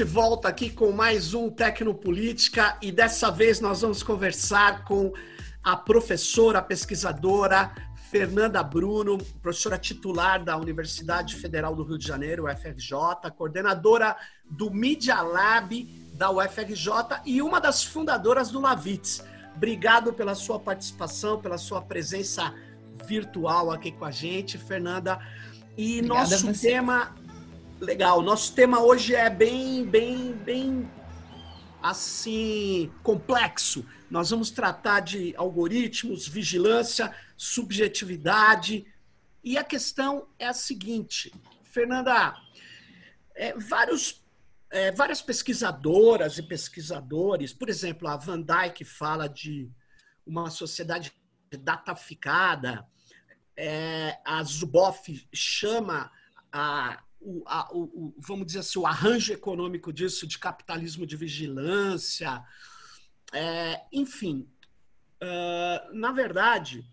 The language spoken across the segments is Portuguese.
De volta aqui com mais um Tecnopolítica e dessa vez nós vamos conversar com a professora, pesquisadora Fernanda Bruno, professora titular da Universidade Federal do Rio de Janeiro, UFRJ, coordenadora do Media Lab da UFRJ e uma das fundadoras do Lavitz. Obrigado pela sua participação, pela sua presença virtual aqui com a gente, Fernanda. E Obrigada nosso tema Legal. Nosso tema hoje é bem, bem, bem assim complexo. Nós vamos tratar de algoritmos, vigilância, subjetividade. E a questão é a seguinte, Fernanda, é, vários, é, várias pesquisadoras e pesquisadores, por exemplo, a Van Dyke fala de uma sociedade dataficada, é, a Zuboff chama a o, a, o, vamos dizer assim, o arranjo econômico disso, de capitalismo de vigilância, é, enfim. Uh, na verdade,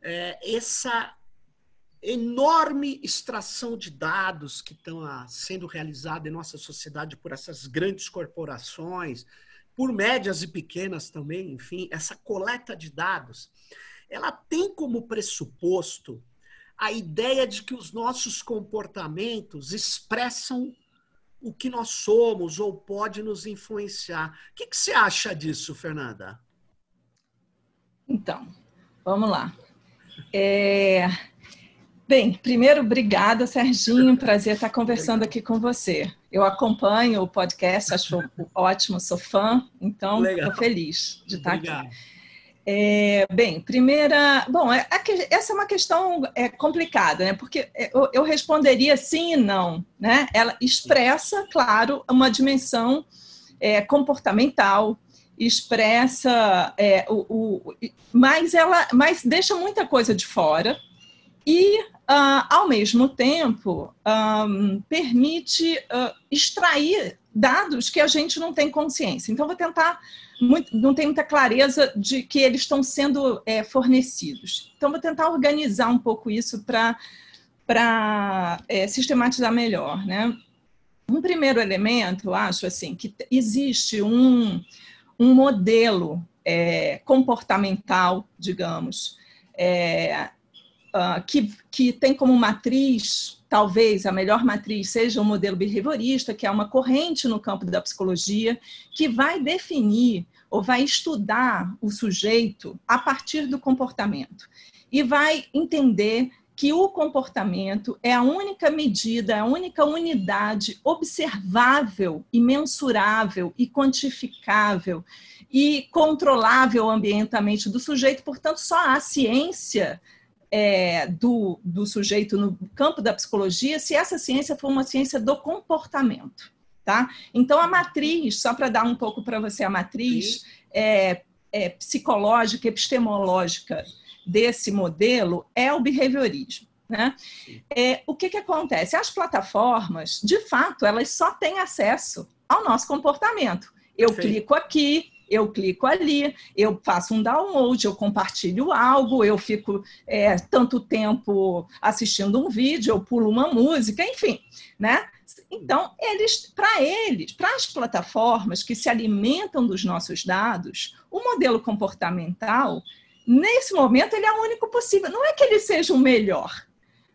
é, essa enorme extração de dados que estão ah, sendo realizada em nossa sociedade por essas grandes corporações, por médias e pequenas também, enfim, essa coleta de dados, ela tem como pressuposto a ideia de que os nossos comportamentos expressam o que nós somos ou pode nos influenciar. O que, que você acha disso, Fernanda? Então, vamos lá. É... Bem, primeiro, obrigada, Serginho. Prazer estar conversando aqui com você. Eu acompanho o podcast, acho ótimo, sou fã, então estou feliz de estar Obrigado. aqui. É, bem, primeira. Bom, é, essa é uma questão é, complicada, né? Porque é, eu, eu, responderia sim e não. Né? Ela expressa, claro, uma dimensão é, comportamental, expressa é, o, o, mas ela mas deixa muita coisa de fora e uh, ao mesmo tempo um, permite uh, extrair dados que a gente não tem consciência. Então, vou tentar muito, não tem muita clareza de que eles estão sendo é, fornecidos. Então, vou tentar organizar um pouco isso para é, sistematizar melhor. Né? Um primeiro elemento, eu acho assim, que existe um, um modelo é, comportamental, digamos, uh, que, que tem como matriz talvez a melhor matriz seja o modelo behaviorista, que é uma corrente no campo da psicologia, que vai definir ou vai estudar o sujeito a partir do comportamento. E vai entender que o comportamento é a única medida, a única unidade observável e mensurável e quantificável e controlável ambientalmente do sujeito, portanto, só a ciência é, do, do sujeito no campo da psicologia se essa ciência for uma ciência do comportamento. Tá? Então, a matriz, só para dar um pouco para você a matriz é, é, psicológica, epistemológica desse modelo é o behaviorismo. Né? É, o que, que acontece? As plataformas, de fato, elas só têm acesso ao nosso comportamento. Eu Perfeito. clico aqui, eu clico ali, eu faço um download, eu compartilho algo, eu fico é, tanto tempo assistindo um vídeo, eu pulo uma música, enfim, né? Então, eles, para eles, para as plataformas que se alimentam dos nossos dados, o modelo comportamental, nesse momento, ele é o único possível. Não é que ele seja o melhor,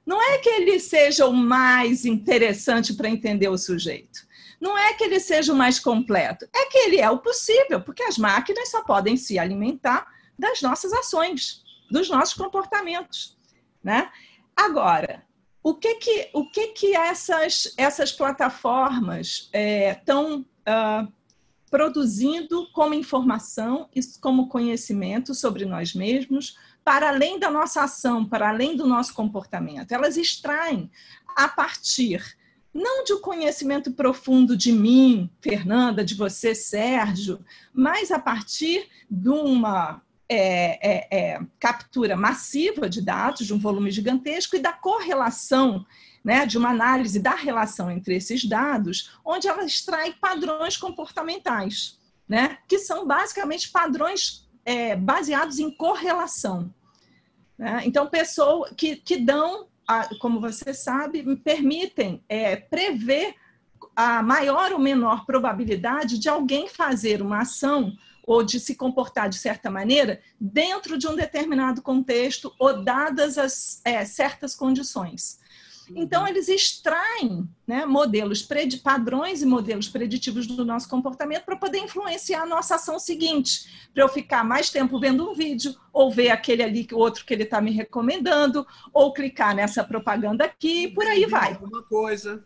não é que ele seja o mais interessante para entender o sujeito não é que ele seja o mais completo, é que ele é o possível, porque as máquinas só podem se alimentar das nossas ações, dos nossos comportamentos, né? Agora, o que que, o que, que essas, essas plataformas estão é, uh, produzindo como informação e como conhecimento sobre nós mesmos, para além da nossa ação, para além do nosso comportamento? Elas extraem a partir não de um conhecimento profundo de mim, Fernanda, de você, Sérgio, mas a partir de uma é, é, é, captura massiva de dados, de um volume gigantesco e da correlação, né, de uma análise da relação entre esses dados, onde ela extrai padrões comportamentais, né, que são basicamente padrões é, baseados em correlação. Né? Então, pessoas que, que dão como você sabe, permitem é, prever a maior ou menor probabilidade de alguém fazer uma ação ou de se comportar de certa maneira dentro de um determinado contexto ou dadas as é, certas condições. Então, uhum. eles extraem né, modelos, padrões e modelos preditivos do nosso comportamento para poder influenciar a nossa ação seguinte. Para eu ficar mais tempo vendo um vídeo, ou ver aquele ali, o outro que ele está me recomendando, ou clicar nessa propaganda aqui, e por aí vai. Alguma coisa.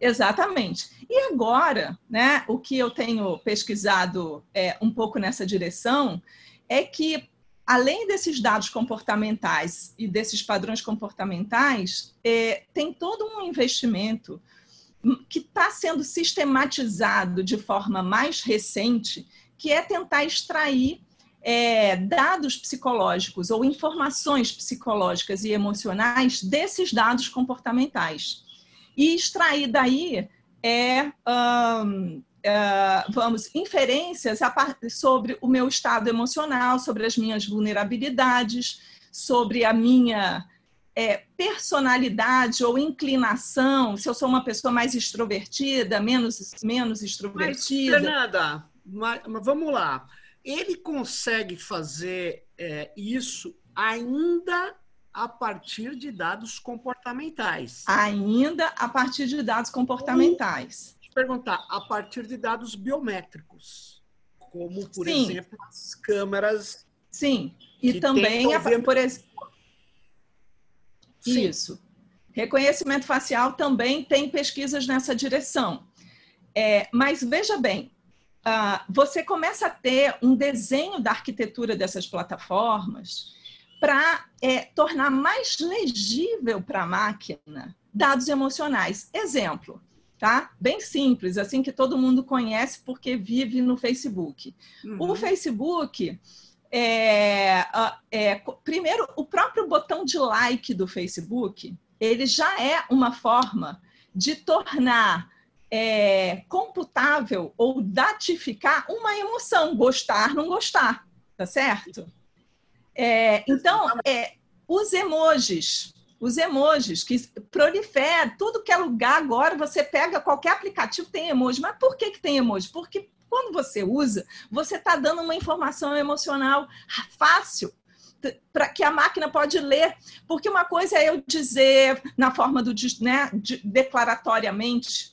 Exatamente. E agora, né, o que eu tenho pesquisado é, um pouco nessa direção é que, além desses dados comportamentais e desses padrões comportamentais, é, tem todo um investimento que está sendo sistematizado de forma mais recente, que é tentar extrair é, dados psicológicos ou informações psicológicas e emocionais desses dados comportamentais. E extrair daí é, uh, vamos, inferências sobre o meu estado emocional, sobre as minhas vulnerabilidades, sobre a minha é, personalidade ou inclinação, se eu sou uma pessoa mais extrovertida, menos, menos extrovertida. Mas, Fernanda, mas, mas vamos lá. Ele consegue fazer é, isso ainda a partir de dados comportamentais. Ainda a partir de dados comportamentais. Perguntar, a partir de dados biométricos, como, por Sim. exemplo, as câmeras. Sim, e também, a, por exemplo. Isso. Reconhecimento facial também tem pesquisas nessa direção. É, mas veja bem, uh, você começa a ter um desenho da arquitetura dessas plataformas para é, tornar mais legível para a máquina dados emocionais. Exemplo, tá? Bem simples, assim que todo mundo conhece porque vive no Facebook. Uhum. O Facebook é, é, primeiro, o próprio botão de like do Facebook, ele já é uma forma de tornar é, computável ou datificar uma emoção, gostar, não gostar, tá certo? É, então, é, os emojis, os emojis que proliferam, tudo que é lugar agora, você pega qualquer aplicativo tem emoji. Mas por que, que tem emoji? Porque quando você usa, você está dando uma informação emocional fácil para que a máquina pode ler, porque uma coisa é eu dizer na forma do né, de, declaratoriamente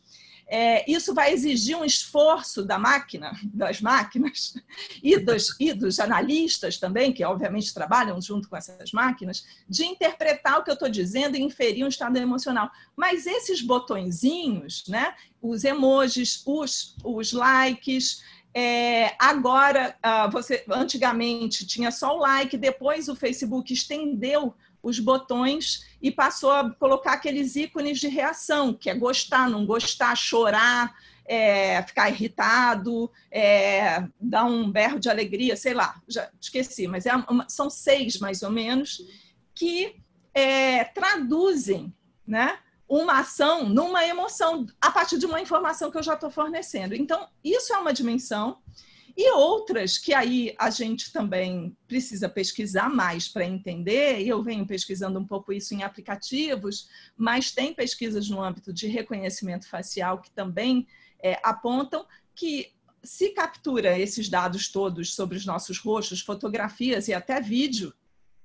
é, isso vai exigir um esforço da máquina, das máquinas, e dos, e dos analistas também, que obviamente trabalham junto com essas máquinas, de interpretar o que eu estou dizendo e inferir um estado emocional. Mas esses botõezinhos, né, os emojis, os, os likes, é, agora, uh, você antigamente tinha só o like, depois o Facebook estendeu os botões e passou a colocar aqueles ícones de reação, que é gostar, não gostar, chorar, é, ficar irritado, é, dar um berro de alegria, sei lá, já esqueci, mas é uma, são seis mais ou menos que é, traduzem né, uma ação numa emoção a partir de uma informação que eu já estou fornecendo. Então, isso é uma dimensão. E outras que aí a gente também precisa pesquisar mais para entender, e eu venho pesquisando um pouco isso em aplicativos, mas tem pesquisas no âmbito de reconhecimento facial que também é, apontam que se captura esses dados todos sobre os nossos rostos, fotografias e até vídeo,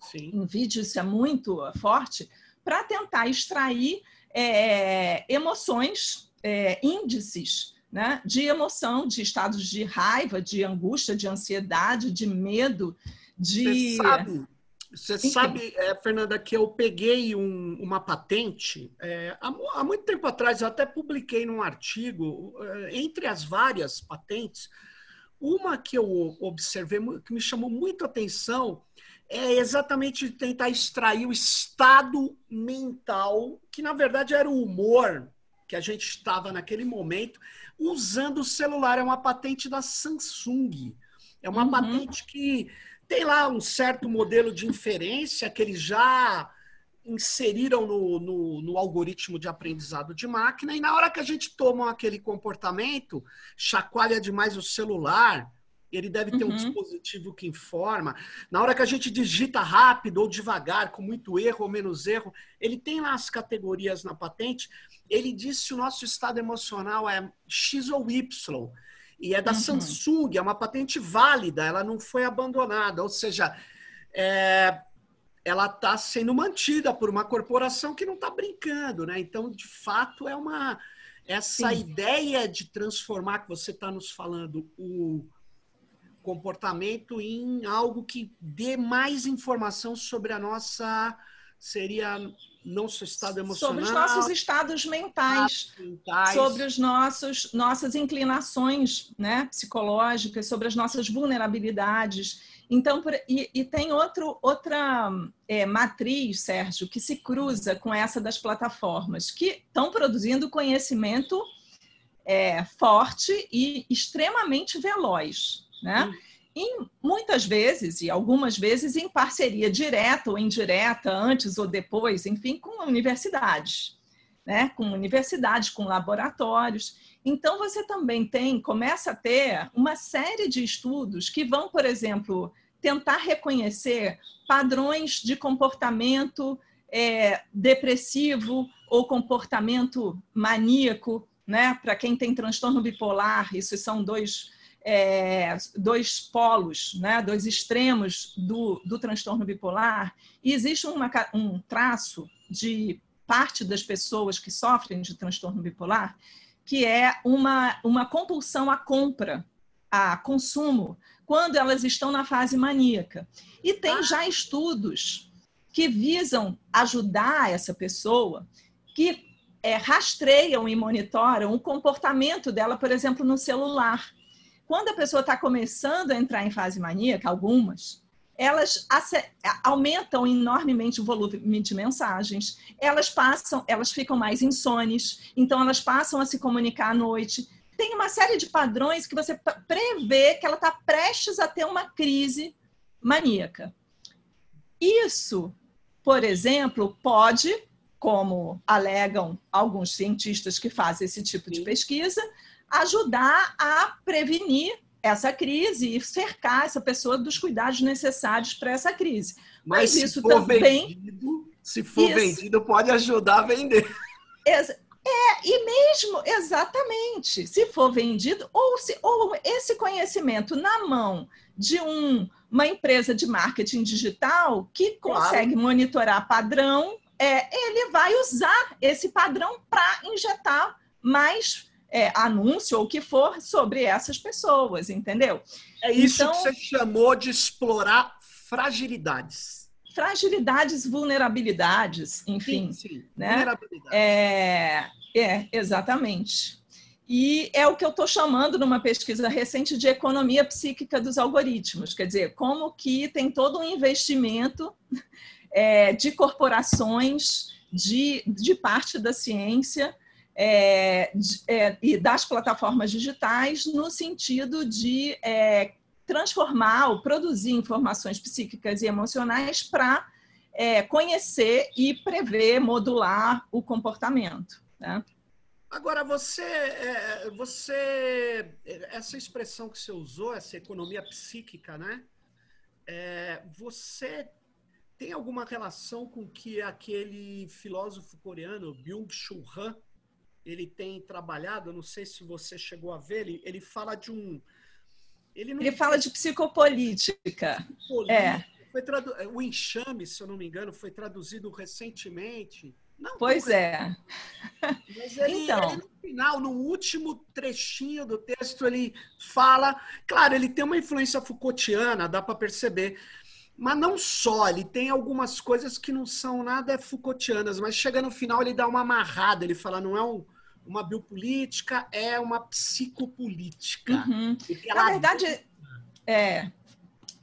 Sim. em vídeo isso é muito forte, para tentar extrair é, emoções, é, índices né, de emoção, de estados de raiva, de angústia, de ansiedade, de medo, de. Você sabe, você sabe é, Fernanda, que eu peguei um, uma patente é, há, há, muito tempo atrás, eu até publiquei num artigo, é, entre as várias patentes, uma que eu observei, que me chamou muito atenção, é exatamente tentar extrair o estado mental, que na verdade era o humor que a gente estava naquele momento, usando o celular. É uma patente da Samsung. É uma uhum. patente que tem lá um certo modelo de inferência que eles já inseriram no, no, no, algoritmo de aprendizado de máquina, e na hora que a gente toma aquele comportamento, chacoalha demais o celular, ele deve ter uhum. um dispositivo que informa. Na hora que a gente digita rápido ou devagar, com muito erro ou menos erro, ele tem lá as categorias na patente. Ele diz se o nosso estado emocional é X ou Y. E é da uhum. Samsung, é uma patente válida, ela não foi abandonada. Ou seja, é, ela está sendo mantida por uma corporação que não está brincando, né? Então, de fato, é uma essa Sim. ideia de transformar que você está nos falando o comportamento em algo que dê mais informação sobre a nossa seria nosso estado emocional, sobre os nossos estados mentais, mentais, sobre os nossos nossas inclinações, né, psicológicas, sobre as nossas vulnerabilidades. Então, por, e, e, tem outro, outra é, matriz, Sérgio, que se cruza com essa das plataformas, que estão produzindo conhecimento é, forte e extremamente veloz. Né? E muitas vezes, e algumas vezes, em parceria direta ou indireta, antes ou depois, enfim, com universidades, né? com universidades, com laboratórios. Então, você também tem, começa a ter uma série de estudos que vão, por exemplo, tentar reconhecer padrões de comportamento é, depressivo ou comportamento maníaco, né? Para quem tem transtorno bipolar, isso são dois, é, dois polos, né? dois extremos do, do transtorno bipolar. E existe uma, um traço de parte das pessoas que sofrem de transtorno bipolar que é uma, uma compulsão à compra, a consumo, quando elas estão na fase maníaca. E tem já estudos que visam ajudar essa pessoa, que é, rastreiam e monitoram o comportamento dela, por exemplo, no celular. Quando a pessoa está começando a entrar em fase maníaca, algumas, elas aumentam enormemente o volume de mensagens, elas passam, elas ficam mais insones, então elas passam a se comunicar à noite. Tem uma série de padrões que você prevê que ela está prestes a ter uma crise maníaca. Isso, por exemplo, pode, como alegam alguns cientistas que fazem esse tipo de pesquisa, ajudar a prevenir essa crise e cercar essa pessoa dos cuidados necessários para essa crise. Mas, Mas isso também. Vendido, se for isso, vendido, pode ajudar a vender. É, e mesmo, exatamente, se for vendido, ou, se, ou esse conhecimento na mão de um, uma empresa de marketing digital que consegue claro. monitorar padrão, é, ele vai usar esse padrão para injetar mais é, anúncio ou o que for sobre essas pessoas, entendeu? É isso então, que você chamou de explorar fragilidades. Fragilidades, vulnerabilidades, enfim. Sim, sim. Né? Vulnerabilidades. É, é, exatamente. E é o que eu estou chamando numa pesquisa recente de economia psíquica dos algoritmos, quer dizer, como que tem todo um investimento é, de corporações, de, de parte da ciência, é, é, e das plataformas digitais no sentido de é, transformar ou produzir informações psíquicas e emocionais para é, conhecer e prever, modular o comportamento. Né? Agora, você, é, você, essa expressão que você usou, essa economia psíquica, né? É, você tem alguma relação com que aquele filósofo coreano Byung-Chul Han ele tem trabalhado, não sei se você chegou a ver, ele, ele fala de um. Ele, não... ele fala de psicopolítica. É. Foi tradu... O enxame, se eu não me engano, foi traduzido recentemente. Não, pois é. Mas ele, então... Ele, no final, no último trechinho do texto, ele fala. Claro, ele tem uma influência Foucaultiana, dá para perceber. Mas não só, ele tem algumas coisas que não são nada Foucaultianas, mas chega no final ele dá uma amarrada, ele fala, não é um, uma biopolítica é uma psicopolítica. Uhum. Na verdade, é,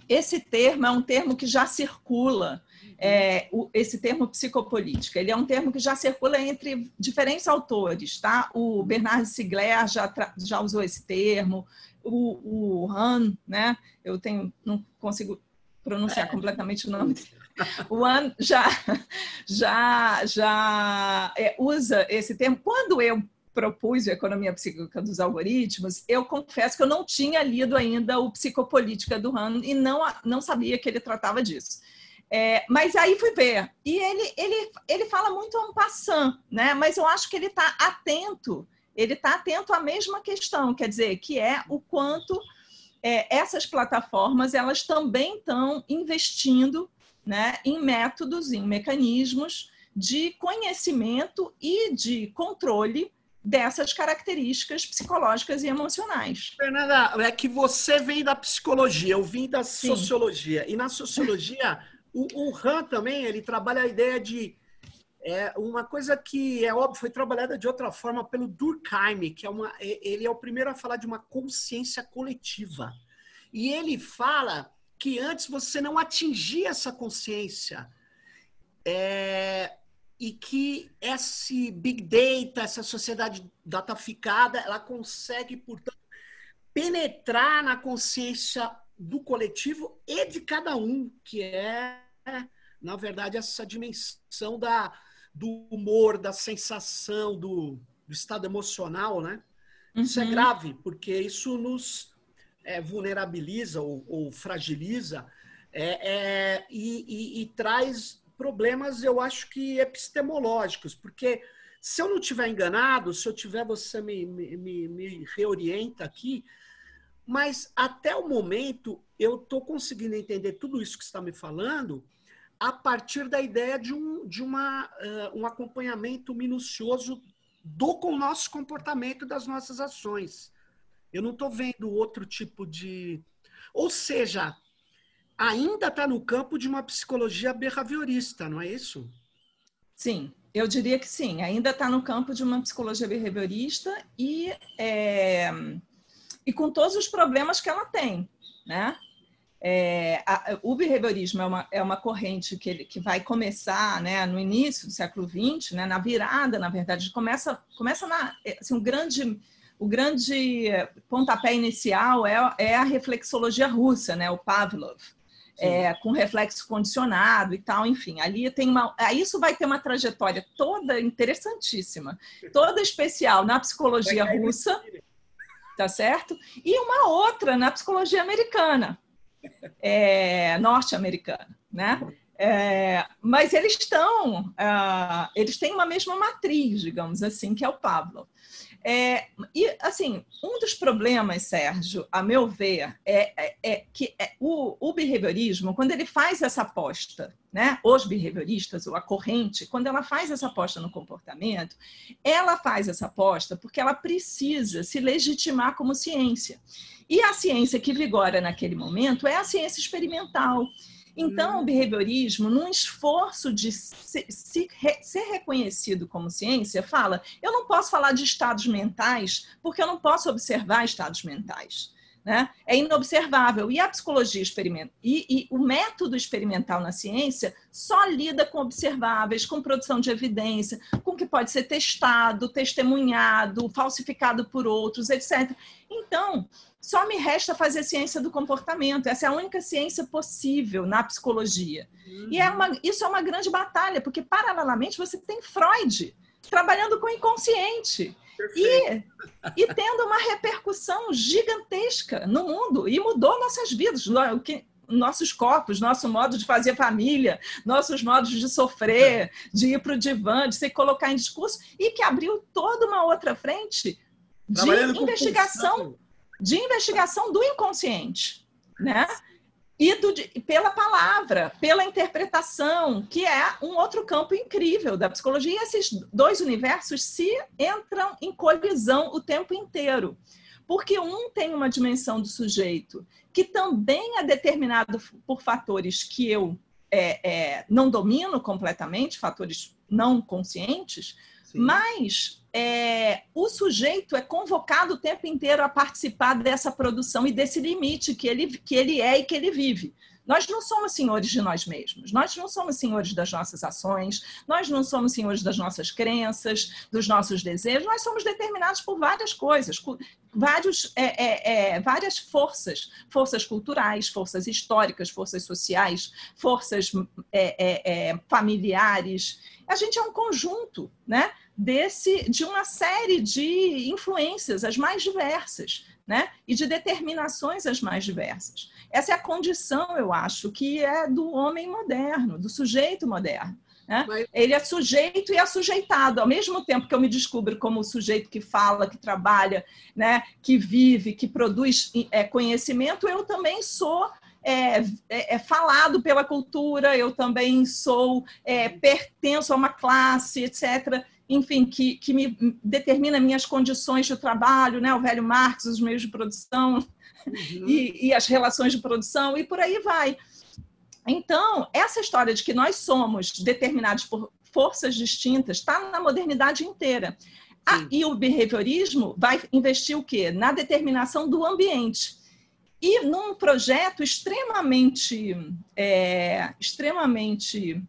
esse termo é um termo que já circula, é, o, esse termo psicopolítica. Ele é um termo que já circula entre diferentes autores, tá? O Bernard Sigler já, já usou esse termo, o, o Han, né? Eu tenho, não consigo pronunciar é. completamente o nome dele. O An já, já, já é, usa esse termo. Quando eu propus a economia psíquica dos algoritmos, eu confesso que eu não tinha lido ainda o Psicopolítica do Han e não, não sabia que ele tratava disso. É, mas aí fui ver. E ele, ele, ele fala muito a um passant, né? Mas eu acho que ele está atento, ele está atento à mesma questão, quer dizer, que é o quanto é, essas plataformas elas também estão investindo né, em métodos, em mecanismos de conhecimento e de controle dessas características psicológicas e emocionais. Fernanda, é que você vem da psicologia, eu vim da Sim. sociologia. E na sociologia, o, o Han também, ele trabalha a ideia de é uma coisa que é óbvio foi trabalhada de outra forma pelo Durkheim, que é uma ele é o primeiro a falar de uma consciência coletiva. E ele fala que antes você não atingia essa consciência. É, e que esse big data, essa sociedade dataficada, ela consegue, portanto, penetrar na consciência do coletivo e de cada um, que é, na verdade, essa dimensão da, do humor, da sensação, do, do estado emocional, né? Uhum. Isso é uhum. grave, porque isso nos é, vulnerabiliza ou, ou fragiliza é, é, e, e, e traz problemas, eu acho que epistemológicos, porque se eu não tiver enganado, se eu tiver, você me, me, me reorienta aqui, mas até o momento eu estou conseguindo entender tudo isso que está me falando a partir da ideia de um, de uma, uh, um acompanhamento minucioso do com nosso comportamento das nossas ações. Eu não estou vendo outro tipo de. Ou seja, ainda está no campo de uma psicologia behaviorista, não é isso? Sim, eu diria que sim. Ainda está no campo de uma psicologia behaviorista e, é, e com todos os problemas que ela tem, né? É, a, o behaviorismo é uma, é uma corrente que, ele, que vai começar né, no início do século XX, né, na virada, na verdade, começa, começa na, assim, um grande, o grande pontapé inicial é, é a reflexologia russa, né, o Pavlov é, com reflexo condicionado e tal, enfim, ali tem uma. Isso vai ter uma trajetória toda interessantíssima, toda especial na psicologia russa, tá certo? E uma outra na psicologia americana, é, norte-americana, né? É, mas eles estão, uh, eles têm uma mesma matriz, digamos assim, que é o Pablo. É, e, assim, um dos problemas, Sérgio, a meu ver, é, é, é que é, o, o, behaviorismo, quando ele faz essa aposta, né, os behavioristas, ou a corrente, quando ela faz essa aposta no comportamento, ela faz essa aposta porque ela precisa se legitimar como ciência. E a ciência que vigora naquele momento é a ciência experimental. Então, o behaviorismo, num esforço de se, se, ser reconhecido como ciência, fala: eu não posso falar de estados mentais porque eu não posso observar estados mentais. Né? É inobservável. E a psicologia experimental e, e, o método experimental na ciência só lida com observáveis, com produção de evidência, com o que pode ser testado, testemunhado, falsificado por outros, etc. Então, só me resta fazer ciência do comportamento. Essa é a única ciência possível na psicologia. Uhum. E é uma, isso é uma grande batalha, porque, paralelamente, você tem Freud trabalhando com o inconsciente. E, e tendo uma repercussão gigantesca no mundo e mudou nossas vidas, nossos corpos, nosso modo de fazer família, nossos modos de sofrer, de ir para o divã, de se colocar em discurso, e que abriu toda uma outra frente de investigação de investigação do inconsciente, né? E do, pela palavra, pela interpretação, que é um outro campo incrível da psicologia. E esses dois universos se entram em colisão o tempo inteiro. Porque um tem uma dimensão do sujeito que também é determinado por fatores que eu é, é, não domino completamente, fatores não conscientes, Sim. mas é, o sujeito é convocado o tempo inteiro a participar dessa produção e desse limite que ele, que ele é e que ele vive. Nós não somos senhores de nós mesmos, nós não somos senhores das nossas ações, nós não somos senhores das nossas crenças, dos nossos desejos, nós somos determinados por várias coisas, vários, é, é, é, várias forças, forças culturais, forças históricas, forças sociais, forças é, é, é, familiares. A gente é um conjunto, né? Desse de uma série de influências as mais diversas, né? E de determinações as mais diversas. Essa é a condição, eu acho, que é do homem moderno, do sujeito moderno. Né? Mas... Ele é sujeito e é sujeitado. Ao mesmo tempo que eu me descubro como o sujeito que fala, que trabalha, né? que vive, que produz é, conhecimento, eu também sou é, é, é, falado pela cultura, eu também sou, é, pertenço a uma classe, etc., enfim, que, que me determina minhas condições de trabalho, né? o velho Marx, os meios de produção uhum. e, e as relações de produção, e por aí vai. Então, essa história de que nós somos determinados por forças distintas está na modernidade inteira. Ah, e o behaviorismo vai investir o quê? Na determinação do ambiente. E num projeto extremamente, é, extremamente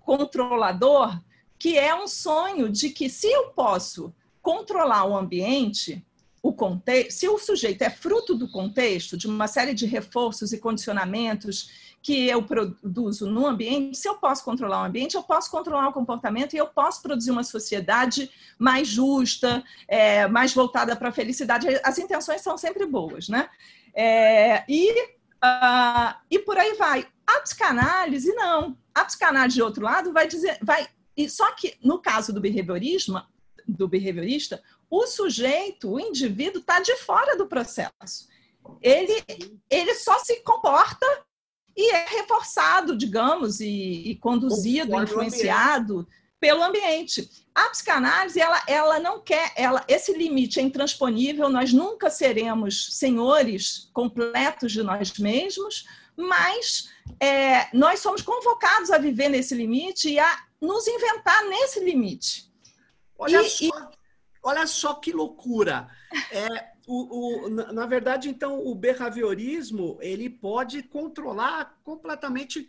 controlador, que é um sonho de que se eu posso controlar o ambiente, o contexto, se o sujeito é fruto do contexto, de uma série de reforços e condicionamentos que eu produzo no ambiente, se eu posso controlar o ambiente, eu posso controlar o comportamento e eu posso produzir uma sociedade mais justa, é, mais voltada para a felicidade. As intenções são sempre boas, né? É, e, uh, e por aí vai. A psicanálise, não. A psicanálise, de outro lado, vai dizer. Vai, e só que, no caso do behaviorismo, do behaviorista, o sujeito, o indivíduo, está de fora do processo. Ele, ele só se comporta e é reforçado, digamos, e, e conduzido, Conforme influenciado pelo ambiente. A psicanálise, ela, ela não quer, ela, esse limite é intransponível, nós nunca seremos senhores completos de nós mesmos, mas é, nós somos convocados a viver nesse limite e a nos inventar nesse limite. Olha, e, só, e... olha só que loucura. É, o, o, na, na verdade, então, o behaviorismo ele pode controlar completamente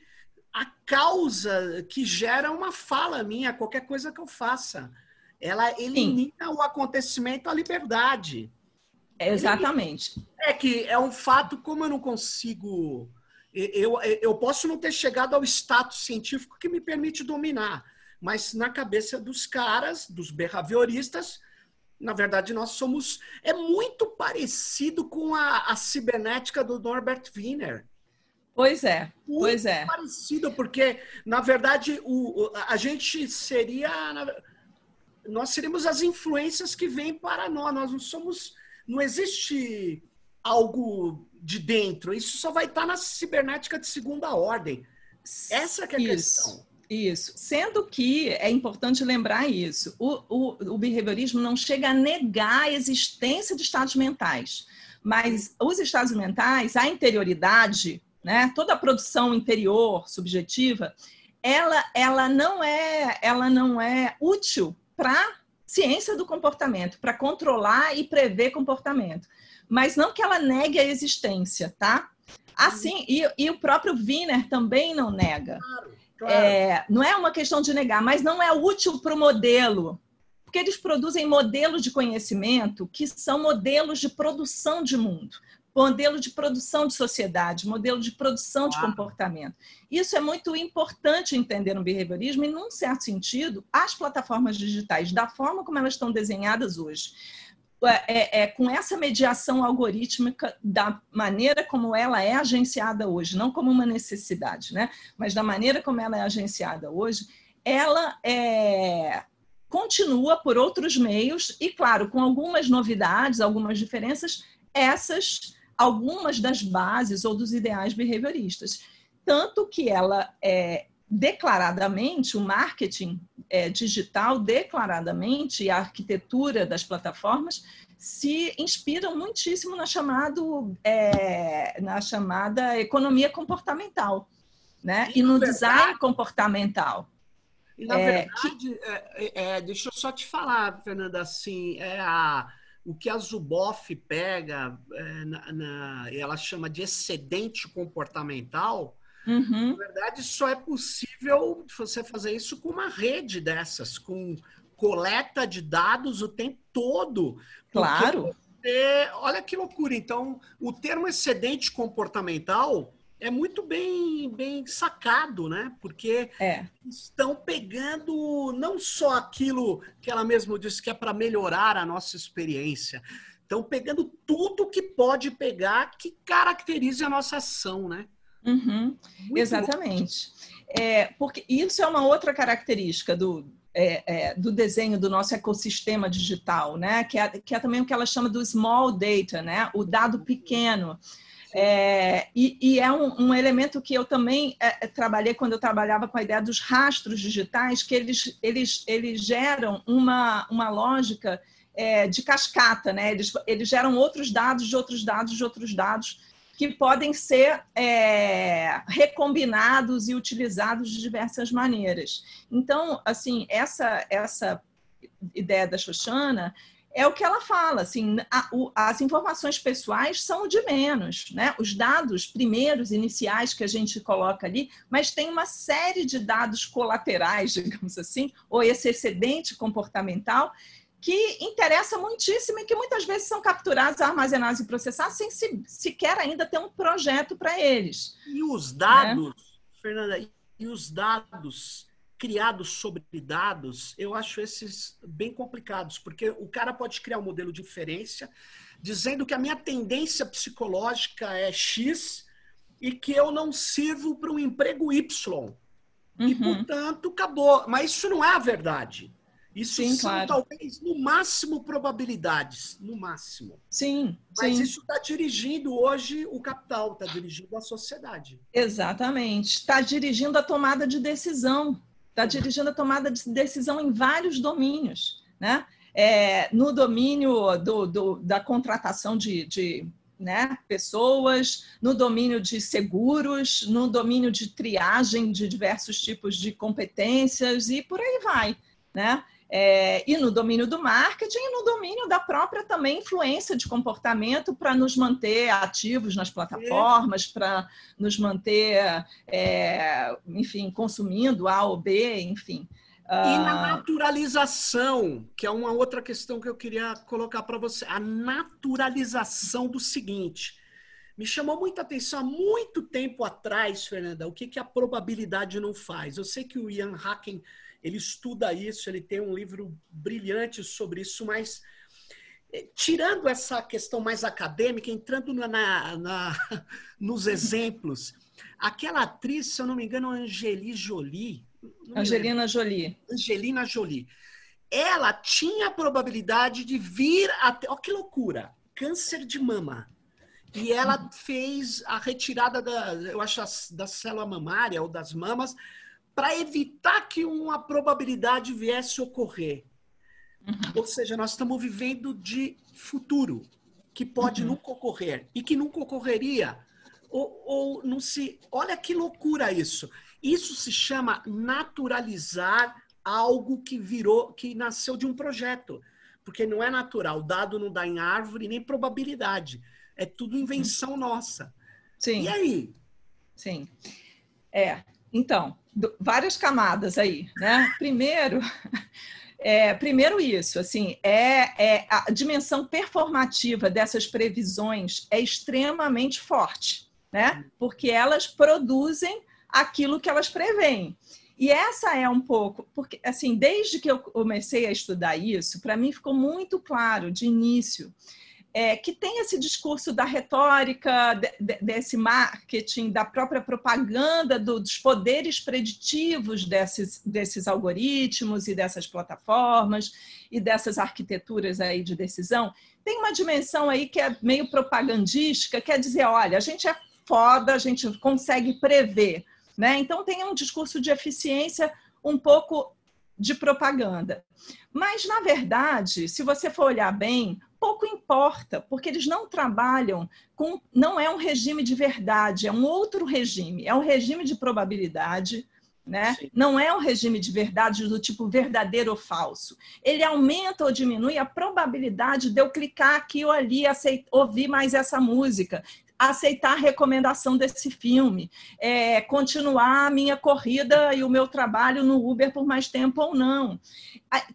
a causa que gera uma fala minha, qualquer coisa que eu faça. Ela elimina Sim. o acontecimento à liberdade. Exatamente. É que é um fato, como eu não consigo. Eu, eu posso não ter chegado ao status científico que me permite dominar, mas na cabeça dos caras, dos behavioristas, na verdade, nós somos. É muito parecido com a, a cibernética do Norbert Wiener. Pois é, muito pois é. parecido, porque, na verdade, o, a gente seria. Nós seríamos as influências que vêm para nós. Nós não somos. Não existe algo de dentro. Isso só vai estar na cibernética de segunda ordem. Essa é a Isso. questão. Isso. Sendo que é importante lembrar isso, o, o, o behaviorismo não chega a negar a existência de estados mentais, mas os estados mentais, a interioridade, né, toda a produção interior subjetiva, ela, ela não é ela não é útil para ciência do comportamento, para controlar e prever comportamento, mas não que ela negue a existência, tá? Assim, e, e o próprio Wiener também não nega. Claro. Claro. É, não é uma questão de negar, mas não é útil para o modelo. Porque eles produzem modelos de conhecimento que são modelos de produção de mundo, modelo de produção de sociedade, modelo de produção de comportamento. Isso é muito importante entender no behaviorismo e, num certo sentido, as plataformas digitais, da forma como elas estão desenhadas hoje, é, é, com essa mediação algorítmica da maneira como ela é agenciada hoje, não como uma necessidade, né? mas da maneira como ela é agenciada hoje, ela é, continua por outros meios e, claro, com algumas novidades, algumas diferenças, essas, algumas das bases ou dos ideais behavioristas. Tanto que ela é declaradamente, o marketing é, digital, declaradamente, e a arquitetura das plataformas se inspiram muitíssimo na, chamado, é, na chamada economia comportamental, né? E, e no verdade, design comportamental. E na é, verdade, que... É, é, deixa eu só te falar, Fernanda, assim, é a, o que a Zuboff pega, é, na, na, ela chama de excedente comportamental, Uhum. Na verdade, só é possível você fazer isso com uma rede dessas, com coleta de dados o tempo todo. Claro. Você, olha que loucura. Então, o termo excedente comportamental é muito bem, bem sacado, né? Porque é. estão pegando não só aquilo que ela mesma disse que é para melhorar a nossa experiência, estão pegando tudo que pode pegar que caracterize a nossa ação, né? Uhum. Exatamente. É, porque isso é uma outra característica do, é, é, do desenho do nosso ecossistema digital, né? Que é, que é também o que ela chama do small data, né? O dado pequeno. É, e, e, é um, um, elemento que eu também é, é, trabalhei quando eu trabalhava com a ideia dos rastros digitais, que eles, eles, eles geram uma, uma lógica é, de cascata, né? Eles, eles geram outros dados, de outros dados, de outros dados, que podem ser é, recombinados e utilizados de diversas maneiras. Então, assim, essa, essa ideia da Xoxana é o que ela fala, assim, a, o, as informações pessoais são de menos, né? Os dados primeiros, iniciais que a gente coloca ali, mas tem uma série de dados colaterais, digamos assim, ou esse excedente comportamental que interessa muitíssimo e que muitas vezes são capturados, armazenados e processados sem se, sequer ainda ter um projeto para eles. E os dados, né? Fernanda, e os dados criados sobre dados, eu acho esses bem complicados, porque o cara pode criar um modelo de inferência dizendo que a minha tendência psicológica é X e que eu não sirvo para um emprego Y. Uhum. E, portanto, acabou. Mas isso não é a verdade. Isso sim, são claro. talvez, no máximo, probabilidades. No máximo. Sim. Mas sim. isso está dirigindo hoje o capital, está dirigindo a sociedade. Exatamente. Está dirigindo a tomada de decisão está dirigindo a tomada de decisão em vários domínios, né? É, no domínio do, do, da contratação de, de né, pessoas, no domínio de seguros, no domínio de triagem de diversos tipos de competências e por aí vai, né? É, e no domínio do marketing e no domínio da própria também influência de comportamento para nos manter ativos nas plataformas, para nos manter, é, enfim, consumindo A ou B, enfim. E na ah, naturalização, que é uma outra questão que eu queria colocar para você, a naturalização do seguinte. Me chamou muita atenção há muito tempo atrás, Fernanda, o que, que a probabilidade não faz. Eu sei que o Ian Hacken ele estuda isso, ele tem um livro brilhante sobre isso, mas eh, tirando essa questão mais acadêmica, entrando na, na, nos exemplos, aquela atriz, se eu não me engano, Angeli Jolie. Angelina Jolie. Angelina Jolie. Ela tinha a probabilidade de vir até. Olha que loucura! Câncer de mama. E ela fez a retirada da, eu acho, da célula mamária ou das mamas para evitar que uma probabilidade viesse a ocorrer. Uhum. Ou seja, nós estamos vivendo de futuro, que pode uhum. nunca ocorrer e que nunca ocorreria. Ou, ou não se. Olha que loucura isso. Isso se chama naturalizar algo que virou, que nasceu de um projeto. Porque não é natural. Dado não dá em árvore nem probabilidade. É tudo invenção nossa. Sim. E aí? Sim. É. Então, várias camadas aí, né? Primeiro, é, primeiro isso, assim, é, é, a dimensão performativa dessas previsões é extremamente forte, né? Porque elas produzem aquilo que elas preveem. E essa é um pouco, porque assim, desde que eu comecei a estudar isso, para mim ficou muito claro de início é, que tem esse discurso da retórica, de, de, desse marketing, da própria propaganda do, dos poderes preditivos desses, desses algoritmos e dessas plataformas e dessas arquiteturas aí de decisão, tem uma dimensão aí que é meio propagandística, quer dizer, olha, a gente é foda, a gente consegue prever, né? Então tem um discurso de eficiência um pouco de propaganda. Mas, na verdade, se você for olhar bem, pouco importa, porque eles não trabalham com. Não é um regime de verdade, é um outro regime. É um regime de probabilidade. Né? Não é um regime de verdade do tipo verdadeiro ou falso. Ele aumenta ou diminui a probabilidade de eu clicar aqui ou ali, aceitar, ouvir mais essa música, aceitar a recomendação desse filme, é, continuar a minha corrida e o meu trabalho no Uber por mais tempo ou não.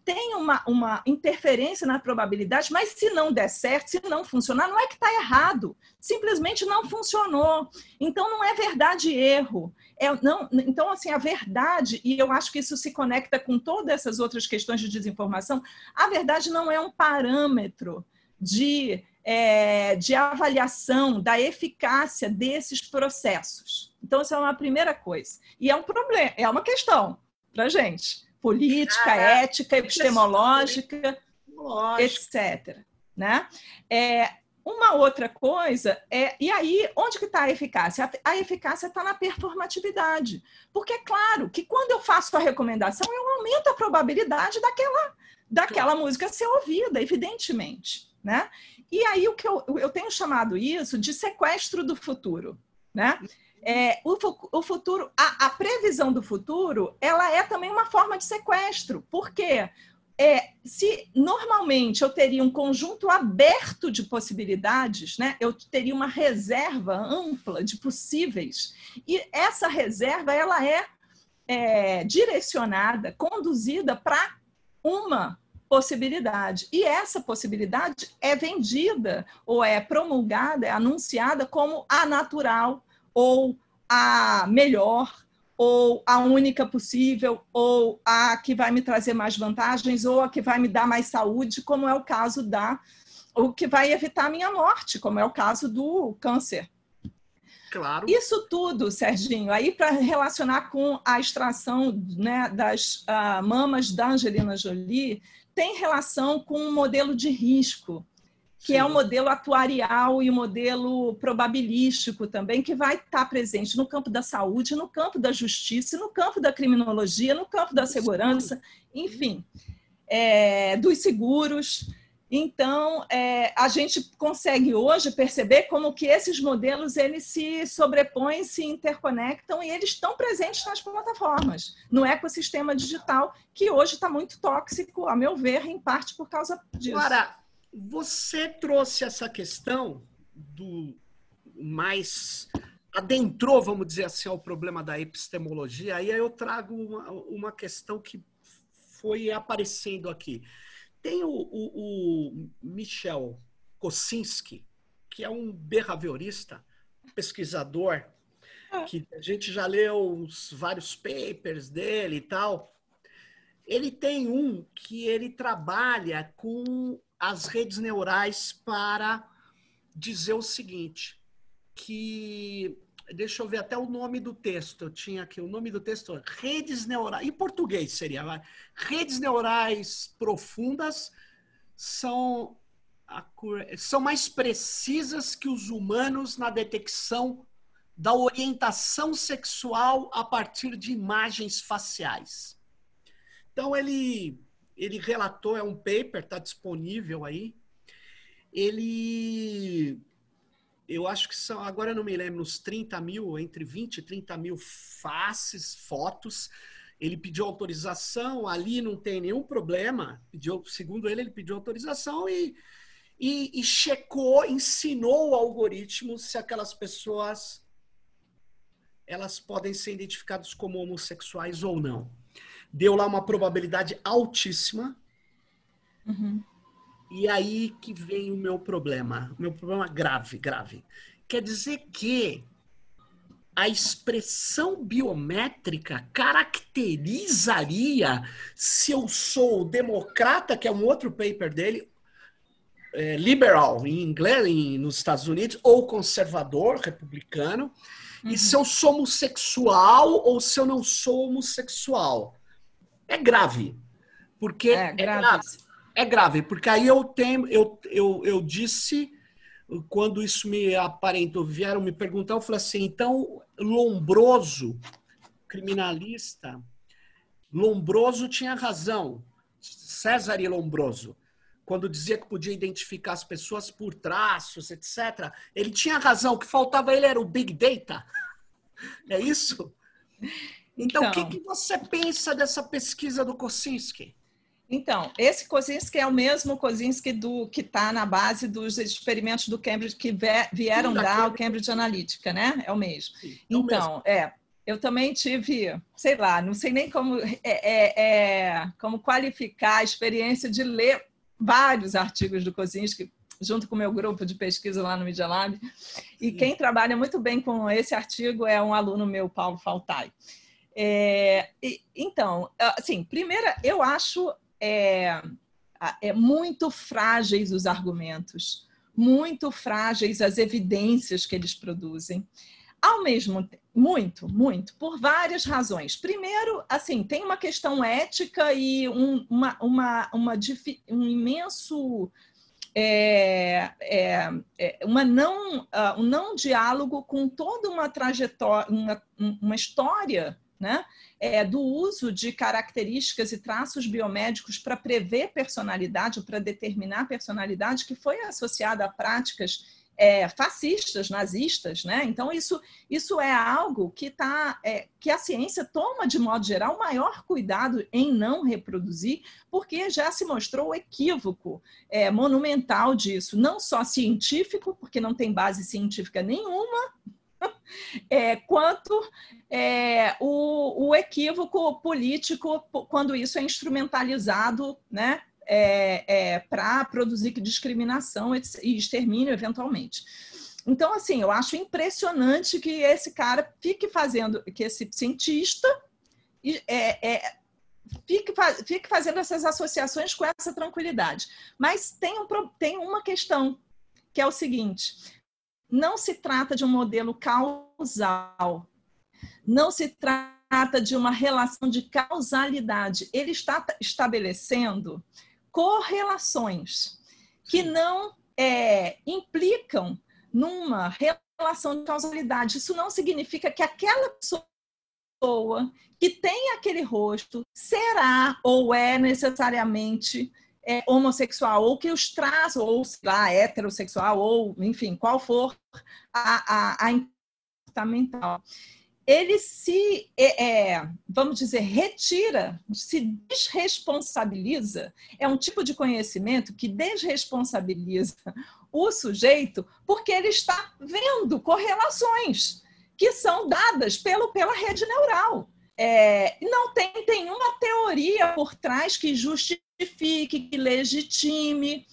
Tem uma, uma interferência na probabilidade, mas se não der certo, se não funcionar, não é que está errado, simplesmente não funcionou. Então, não é verdade e erro. É, não, então, assim, a verdade, e eu acho que isso se conecta com todas essas outras questões de desinformação, a verdade não é um parâmetro de é, de avaliação da eficácia desses processos. Então, isso é uma primeira coisa. E é um problema, é uma questão para a gente. Política, ah, ética, epistemológica, etc. Né? É, uma outra coisa é, e aí, onde que está a eficácia? A eficácia está na performatividade. Porque é claro que quando eu faço a recomendação, eu aumento a probabilidade daquela, daquela música ser ouvida, evidentemente. Né? E aí o que eu, eu tenho chamado isso de sequestro do futuro, né? É, o, o, futuro, a, a, previsão do futuro, ela é também uma forma de sequestro. Por quê? É, se normalmente eu teria um conjunto aberto de possibilidades, né? Eu teria uma reserva ampla de possíveis e essa reserva ela é, é direcionada, conduzida para uma possibilidade. E essa possibilidade é vendida ou é promulgada, é anunciada como a natural ou a melhor ou a única possível ou a que vai me trazer mais vantagens ou a que vai me dar mais saúde, como é o caso da o que vai evitar a minha morte, como é o caso do câncer. Claro. Isso tudo, Serginho, aí para relacionar com a extração né, das uh, mamas da Angelina Jolie, tem relação com o um modelo de risco, que Sim. é o um modelo atuarial e o um modelo probabilístico também, que vai estar presente no campo da saúde, no campo da justiça, no campo da criminologia, no campo da segurança, enfim, é, dos seguros. Então, é, a gente consegue hoje perceber como que esses modelos eles se sobrepõem, se interconectam e eles estão presentes nas plataformas, no ecossistema digital, que hoje está muito tóxico, a meu ver, em parte por causa disso. Agora, você trouxe essa questão do mais adentrou, vamos dizer assim, ao problema da epistemologia, aí eu trago uma, uma questão que foi aparecendo aqui. Tem o, o, o Michel Kosinski, que é um behaviorista, pesquisador, ah. que a gente já leu os vários papers dele e tal. Ele tem um que ele trabalha com as redes neurais para dizer o seguinte, que deixa eu ver até o nome do texto. Eu tinha aqui o nome do texto, redes neurais, em português seria, vai. redes neurais profundas são são mais precisas que os humanos na detecção da orientação sexual a partir de imagens faciais. Então ele ele relatou é um paper, está disponível aí. Ele eu acho que são, agora eu não me lembro, uns 30 mil, entre 20 e 30 mil faces, fotos. Ele pediu autorização, ali não tem nenhum problema. Pediu, segundo ele, ele pediu autorização e, e, e checou, ensinou o algoritmo se aquelas pessoas elas podem ser identificadas como homossexuais ou não. Deu lá uma probabilidade altíssima. Uhum. E aí que vem o meu problema, o meu problema grave, grave. Quer dizer que a expressão biométrica caracterizaria se eu sou democrata, que é um outro paper dele, é, liberal em inglês, em, nos Estados Unidos, ou conservador, republicano, uhum. e se eu sou homossexual ou se eu não sou homossexual. É grave. Porque é, é grave. Grave é grave, porque aí eu tenho, eu, eu, eu disse, quando isso me aparentou, vieram me perguntar, eu falei assim, então Lombroso, criminalista, Lombroso tinha razão, César e Lombroso, quando dizia que podia identificar as pessoas por traços, etc. Ele tinha razão, o que faltava ele era o Big Data. É isso? Então, então o que, que você pensa dessa pesquisa do Kosinski? Então, esse Kozinski é o mesmo Kozinski do que está na base dos experimentos do Cambridge que vieram dar o Cambridge Analytica, né? É o mesmo. Sim, é então, mesmo. é, eu também tive, sei lá, não sei nem como, é, é, é, como qualificar a experiência de ler vários artigos do Kozinski junto com o meu grupo de pesquisa lá no Media Lab. E quem trabalha muito bem com esse artigo é um aluno meu, Paulo Faltai. É, e, então, assim, primeira, eu acho é, é muito frágeis os argumentos, muito frágeis as evidências que eles produzem. Ao mesmo tempo, muito, muito, por várias razões. Primeiro, assim, tem uma questão ética e um, uma, uma, uma, um imenso é, é, é, uma não, uh, um não diálogo com toda uma trajetória, uma, uma história né, é, do uso de características e traços biomédicos para prever personalidade ou para determinar personalidade que foi associada a práticas é, fascistas, nazistas, né? Então isso, isso é algo que tá, é, que a ciência toma de modo geral maior cuidado em não reproduzir, porque já se mostrou o equívoco é, monumental disso, não só científico, porque não tem base científica nenhuma, é, quanto é, o, o, equívoco político quando isso é instrumentalizado, né? é, é, para produzir discriminação e extermínio, eventualmente. Então, assim, eu acho impressionante que esse cara fique fazendo, que esse cientista é, é, fique, fique fazendo essas associações com essa tranquilidade. Mas tem, um, tem uma questão, que é o seguinte: não se trata de um modelo causal, não se trata de uma relação de causalidade. Ele está estabelecendo correlações que não é, implicam numa relação de causalidade. Isso não significa que aquela pessoa que tem aquele rosto será ou é necessariamente é, homossexual, ou que os traços, ou sei lá, heterossexual, ou enfim, qual for a, a, a comportamental ele se, é, é, vamos dizer, retira, se desresponsabiliza. É um tipo de conhecimento que desresponsabiliza o sujeito porque ele está vendo correlações que são dadas pelo, pela rede neural. É, não tem nenhuma teoria por trás que justifique, que legitime.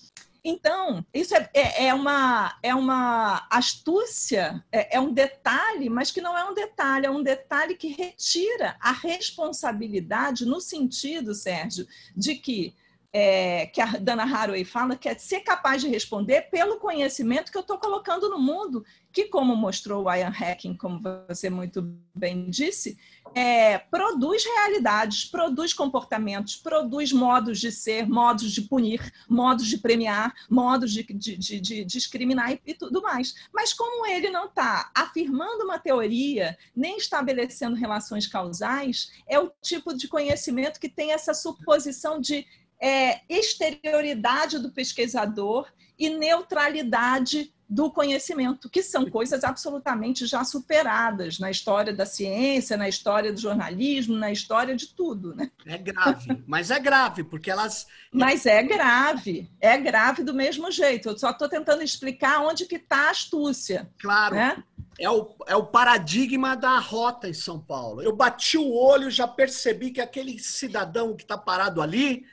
Então, isso é, é, é, uma, é uma astúcia, é, é, um detalhe, mas que não é um detalhe, é um detalhe que retira a responsabilidade no sentido, Sérgio, de que, é, que a Dana Haraway fala, que é ser capaz de responder pelo conhecimento que eu estou colocando no mundo, que, como mostrou o Ian Hacking, como você muito bem disse, é, produz realidades, produz comportamentos, produz modos de ser, modos de punir, modos de premiar, modos de, de, de, de discriminar e, e, tudo mais. Mas como ele não está afirmando uma teoria, nem estabelecendo relações causais, é o tipo de conhecimento que tem essa suposição de é, exterioridade do pesquisador e neutralidade do conhecimento, que são coisas absolutamente já superadas na história da ciência, na história do jornalismo, na história de tudo. Né? É grave, mas é grave, porque elas. Mas é grave, é grave do mesmo jeito. Eu só estou tentando explicar onde que está a astúcia. Claro. Né? É o, é o paradigma da rota em São Paulo. Eu bati o olho, já percebi que aquele cidadão que está parado ali,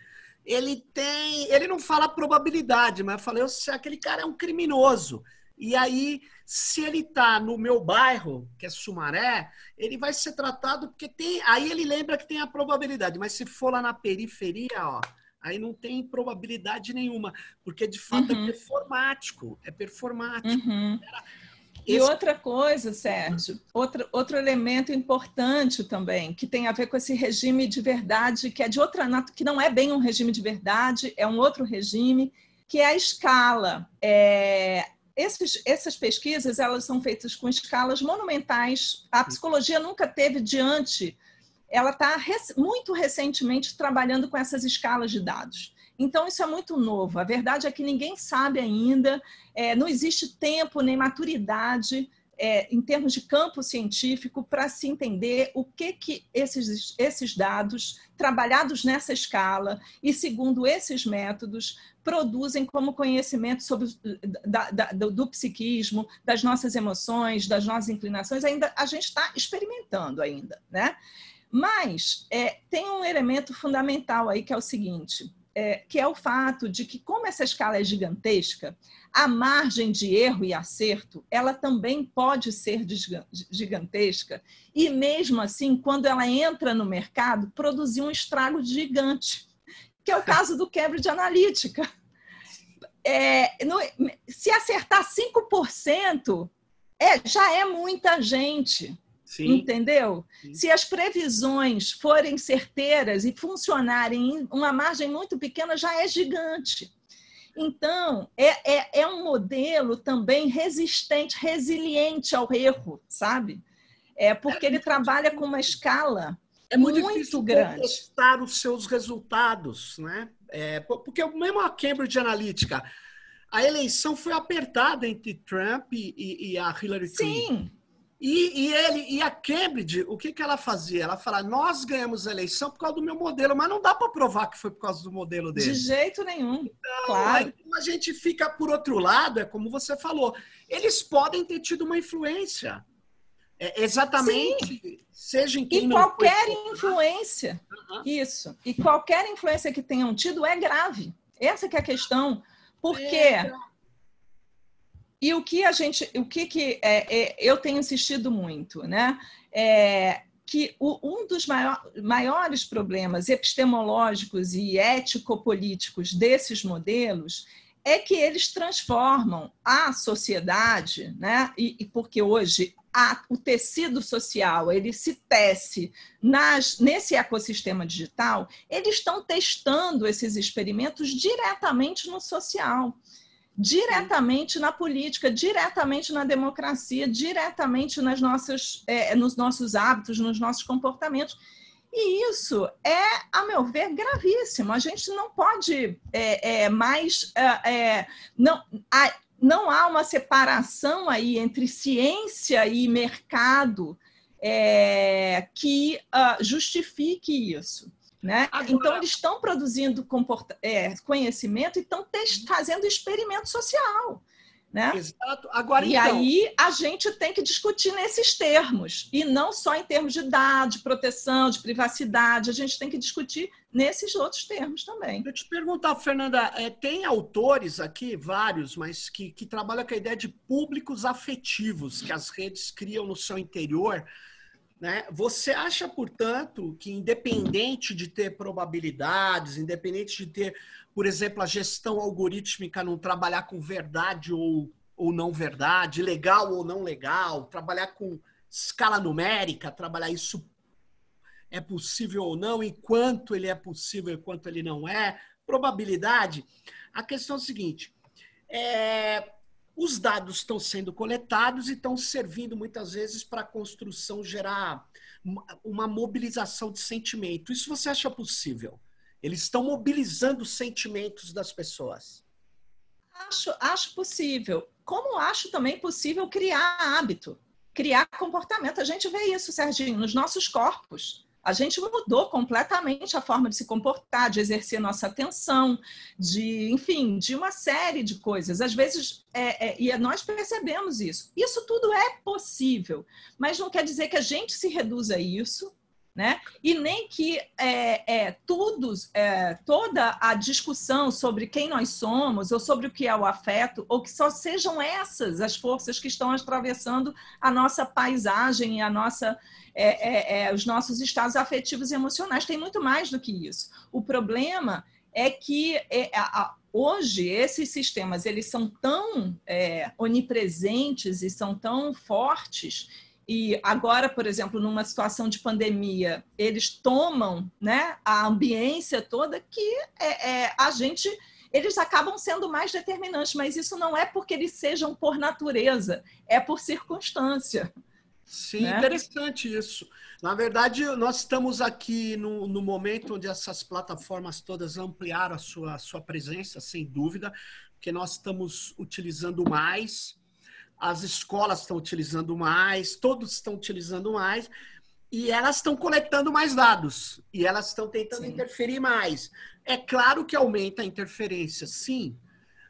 ele tem. Ele não fala probabilidade, mas eu falei, se aquele cara é um criminoso. E aí, se ele tá no meu bairro, que é Sumaré, ele vai ser tratado porque tem. Aí ele lembra que tem a probabilidade, mas se for lá na periferia, ó, aí não tem probabilidade nenhuma, porque de fato é uhum. é performático. É performático. Uhum. E outra coisa, Sérgio, outro, outro elemento importante também, que tem a ver com esse regime de verdade, que é de outra que não é bem um regime de verdade, é um outro regime, que é a escala. É, esses, essas pesquisas elas são feitas com escalas monumentais. A psicologia nunca teve diante, ela está muito recentemente trabalhando com essas escalas de dados. Então, isso é muito novo. A verdade é que ninguém sabe ainda, é, não existe tempo nem maturidade é, em termos de campo científico, para se entender o que, que esses, esses dados, trabalhados nessa escala e segundo esses métodos, produzem como conhecimento sobre da, da, do, do, psiquismo, das nossas emoções, das nossas inclinações. Ainda a gente está experimentando ainda, né? Mas é, tem um elemento fundamental aí que é o seguinte: é, que é o fato de que, como essa escala é gigantesca, a margem de erro e acerto ela também pode ser gigantesca, e mesmo assim, quando ela entra no mercado, produzir um estrago gigante, que é o caso do Cambridge Analytica. É, no, se acertar 5%, é, já é muita gente. Sim. Entendeu? Sim. Se as previsões forem certeiras e funcionarem em uma margem muito pequena, já é gigante. Então, é, é, é um modelo também resistente, resiliente ao erro, sabe? É porque é ele trabalha com uma escala é muito, muito grande. testar os seus resultados, né? É, porque mesmo a Cambridge Analytica, a eleição foi apertada entre Trump e, e a Hillary Clinton. Sim. E, e, ele, e a Cambridge, o que, que ela fazia? Ela fala: nós ganhamos a eleição por causa do meu modelo, mas não dá para provar que foi por causa do modelo dele. De jeito nenhum. Então, claro. a gente fica por outro lado, é como você falou, eles podem ter tido uma influência. É, exatamente, Sim. seja em quem E qualquer foi... influência, uhum. isso. E qualquer influência que tenham tido é grave. Essa que é a questão. Porque é, e o que a gente, o que, que é, é, eu tenho insistido muito, né? É que o, um dos maior, maiores problemas epistemológicos e ético-políticos desses modelos é que eles transformam a sociedade, né? E, e porque hoje a, o tecido social ele se tece nas, nesse ecossistema digital, eles estão testando esses experimentos diretamente no social diretamente na política, diretamente na democracia, diretamente nas nossas, é, nos nossos hábitos, nos nossos comportamentos. E isso é, a meu ver, gravíssimo. A gente não pode é, é, mais. É, é, não, há, não há uma separação aí entre ciência e mercado é, que uh, justifique isso. Né? Agora... Então, eles estão produzindo é, conhecimento e estão fazendo experimento social. Né? Exato. Agora, e então... aí a gente tem que discutir nesses termos, e não só em termos de dados, de proteção, de privacidade, a gente tem que discutir nesses outros termos também. Eu te perguntar, Fernanda, é, tem autores aqui, vários, mas que, que trabalham com a ideia de públicos afetivos que as redes criam no seu interior né? Você acha, portanto, que independente de ter probabilidades, independente de ter, por exemplo, a gestão algorítmica não trabalhar com verdade ou, ou não verdade, legal ou não legal, trabalhar com escala numérica, trabalhar isso é possível ou não, enquanto ele é possível e quanto ele não é, probabilidade. A questão é a seguinte: é, os dados estão sendo coletados e estão servindo muitas vezes para a construção gerar uma mobilização de sentimento. Isso você acha possível? Eles estão mobilizando os sentimentos das pessoas. Acho, acho possível. Como acho também possível criar hábito, criar comportamento. A gente vê isso, Serginho, nos nossos corpos. A gente mudou completamente a forma de se comportar, de exercer nossa atenção, de, enfim, de uma série de coisas. Às vezes, é, é, e nós percebemos isso. Isso tudo é possível, mas não quer dizer que a gente se reduza a isso, né? E nem que é, é, tudo, é, toda a discussão sobre quem nós somos, ou sobre o que é o afeto, ou que só sejam essas as forças que estão atravessando a nossa paisagem e a nossa, é, é, é, os nossos estados afetivos e emocionais. Tem muito mais do que isso. O problema é que é, a, hoje esses sistemas eles são tão onipresentes e são tão fortes e agora, por exemplo, numa situação de pandemia, eles tomam né, a ambiência toda que é, é, a gente. Eles acabam sendo mais determinantes, mas isso não é porque eles sejam por natureza, é por circunstância. Sim, né? interessante isso. Na verdade, nós estamos aqui no, no, momento onde essas plataformas todas ampliaram a sua, a sua presença, sem dúvida, porque nós estamos utilizando mais as escolas estão utilizando mais, todos estão utilizando mais, e elas estão coletando mais dados, e elas estão tentando sim. interferir mais. É claro que aumenta a interferência, sim.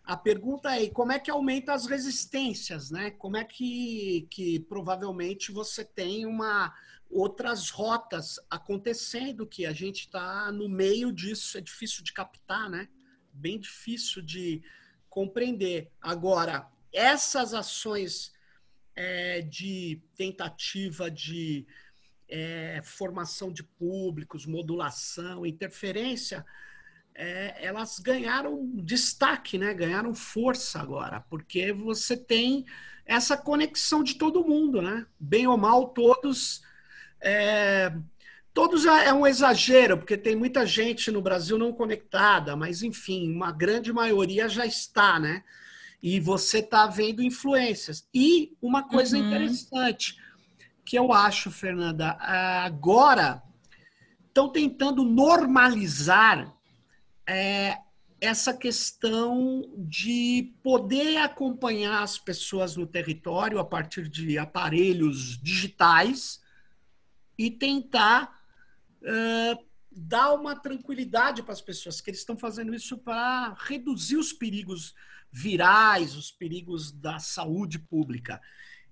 A pergunta é, como é que aumenta as resistências, né? Como é que, que provavelmente você tem uma outras rotas acontecendo que a gente está no meio disso, é difícil de captar, né? Bem difícil de compreender. Agora, essas ações é, de tentativa de é, formação de públicos, modulação, interferência, é, elas ganharam destaque, né? ganharam força agora, porque você tem essa conexão de todo mundo, né? Bem ou mal, todos. É, todos é, é um exagero, porque tem muita gente no Brasil não conectada, mas enfim, uma grande maioria já está, né? E você está vendo influências. E uma coisa uhum. interessante que eu acho, Fernanda, agora estão tentando normalizar é, essa questão de poder acompanhar as pessoas no território a partir de aparelhos digitais e tentar uh, dar uma tranquilidade para as pessoas, que eles estão fazendo isso para reduzir os perigos virais, os perigos da saúde pública.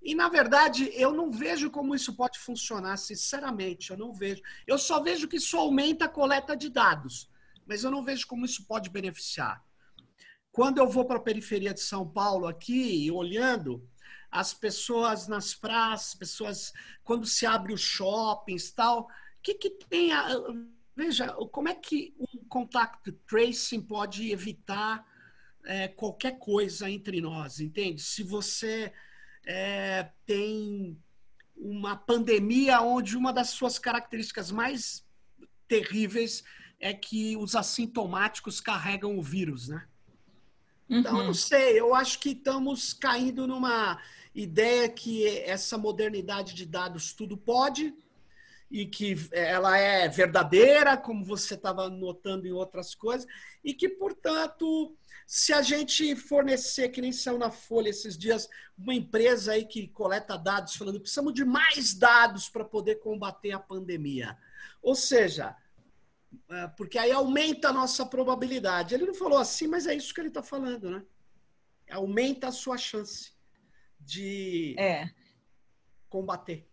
E, na verdade, eu não vejo como isso pode funcionar, sinceramente, eu não vejo. Eu só vejo que isso aumenta a coleta de dados, mas eu não vejo como isso pode beneficiar. Quando eu vou para a periferia de São Paulo aqui, olhando, as pessoas nas praças, pessoas quando se abre os shoppings tal, o que, que tem a, veja como é que um contact tracing pode evitar é, qualquer coisa entre nós, entende? Se você é, tem uma pandemia onde uma das suas características mais terríveis é que os assintomáticos carregam o vírus, né? Então, uhum. eu não sei, eu acho que estamos caindo numa ideia que essa modernidade de dados tudo pode, e que ela é verdadeira, como você estava notando em outras coisas, e que, portanto, se a gente fornecer, que nem saiu na Folha esses dias, uma empresa aí que coleta dados falando precisamos de mais dados para poder combater a pandemia. Ou seja, é, porque aí aumenta a nossa probabilidade. Ele não falou assim, mas é isso que ele está falando, né? Aumenta a sua chance de é. combater.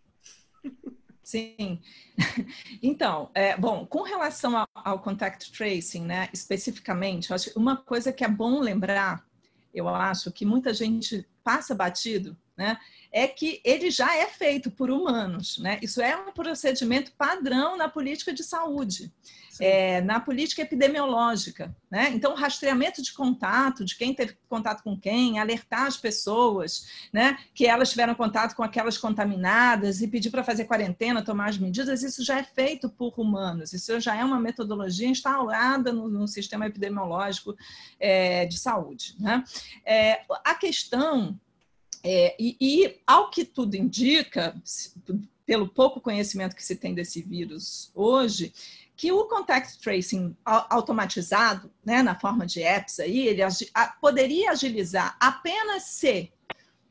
Sim. Então, é, bom, com relação ao, ao, contact tracing, né, especificamente, acho uma coisa que é bom lembrar, eu acho que muita gente passa batido, né, é que ele já é feito por humanos, né? Isso é um procedimento padrão na política de saúde é, na política epidemiológica. Né? Então, rastreamento de contato, de quem teve contato com quem, alertar as pessoas né, que elas tiveram contato com aquelas contaminadas e pedir para fazer quarentena, tomar as medidas, isso já é feito por humanos, isso já é uma metodologia instalada no, no sistema epidemiológico é, de saúde. Né? É, a questão é, e, e, ao que tudo indica, pelo pouco conhecimento que se tem desse vírus hoje, que o contact tracing automatizado, né, na forma de apps aí, ele agi poderia agilizar apenas se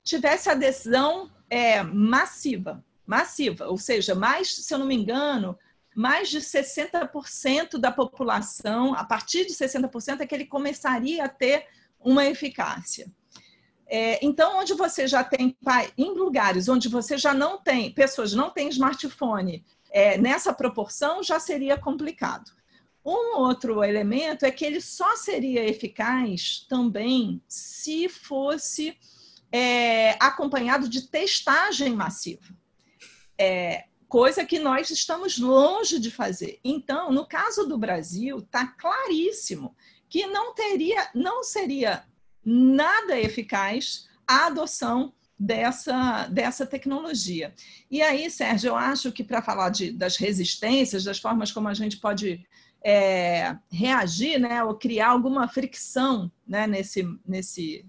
tivesse adesão é, massiva, massiva, ou seja, mais, se eu não me engano, mais de 60% da população, a partir de 60% é que ele começaria a ter uma eficácia. É, então, onde você já tem, em lugares onde você já não tem, pessoas não têm smartphone, é, nessa proporção já seria complicado. Um outro elemento é que ele só seria eficaz também se fosse é, acompanhado de testagem massiva. É, coisa que nós estamos longe de fazer. Então, no caso do Brasil, está claríssimo que não teria, não seria nada eficaz a adoção dessa, dessa tecnologia. E aí, Sérgio, eu acho que para falar de, das resistências, das formas como a gente pode é, reagir, né, ou criar alguma fricção né, nesse, nesse,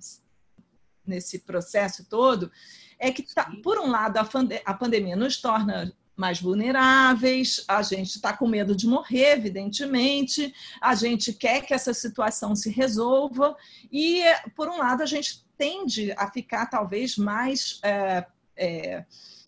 nesse processo todo, é que, tá, por um lado, a, a pandemia nos torna mais vulneráveis, a gente está com medo de morrer, evidentemente, a gente quer que essa situação se resolva, e, por um lado, a gente tende a ficar talvez mais é, é,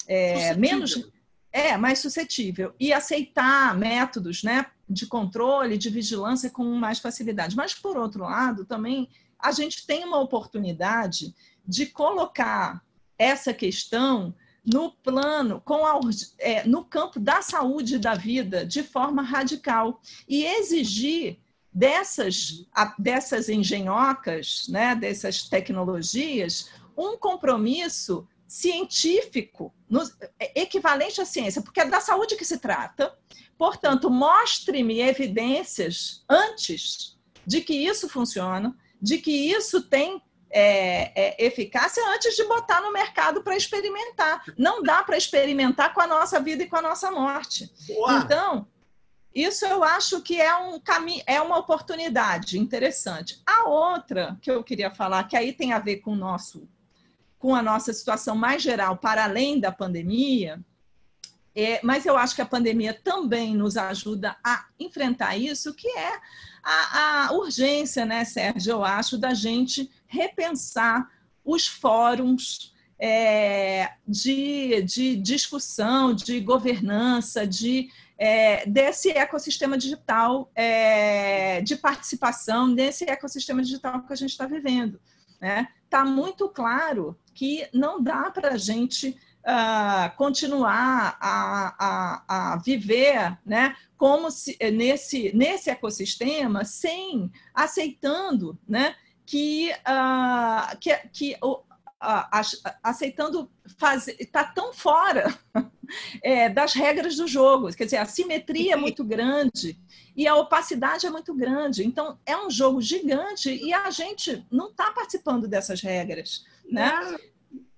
é, menos é mais suscetível e aceitar métodos, né, de controle, de vigilância com mais facilidade. Mas por outro lado, também a gente tem uma oportunidade de colocar essa questão no plano, com a, é, no campo da saúde e da vida, de forma radical, e exigir dessas, dessas engenhocas, né, dessas tecnologias, um compromisso científico, no, equivalente à ciência, porque é da saúde que se trata. Portanto, mostre-me evidências antes de que isso funciona, de que isso tem é, é, eficácia antes de botar no mercado para experimentar. Não dá para experimentar com a nossa vida e com a nossa morte. Boa. Então, isso eu acho que é um caminho, é uma oportunidade interessante. A outra que eu queria falar, que aí tem a ver com o nosso, com a nossa situação mais geral, para além da pandemia, é, mas eu acho que a pandemia também nos ajuda a enfrentar isso, que é a, a urgência, né, Sérgio? Eu acho da gente repensar os fóruns é, de, de discussão, de governança, de, é, desse ecossistema digital, é, de participação desse ecossistema digital que a gente está vivendo. Está né? Tá muito claro que não dá para a gente uh, continuar a, a, a viver né, como se, nesse, nesse ecossistema sem aceitando né, que, uh, que, que uh, aceitando fazer está tão fora é, das regras do jogo, quer dizer, a simetria é muito grande e a opacidade é muito grande. Então, é um jogo gigante e a gente não está participando dessas regras. Né?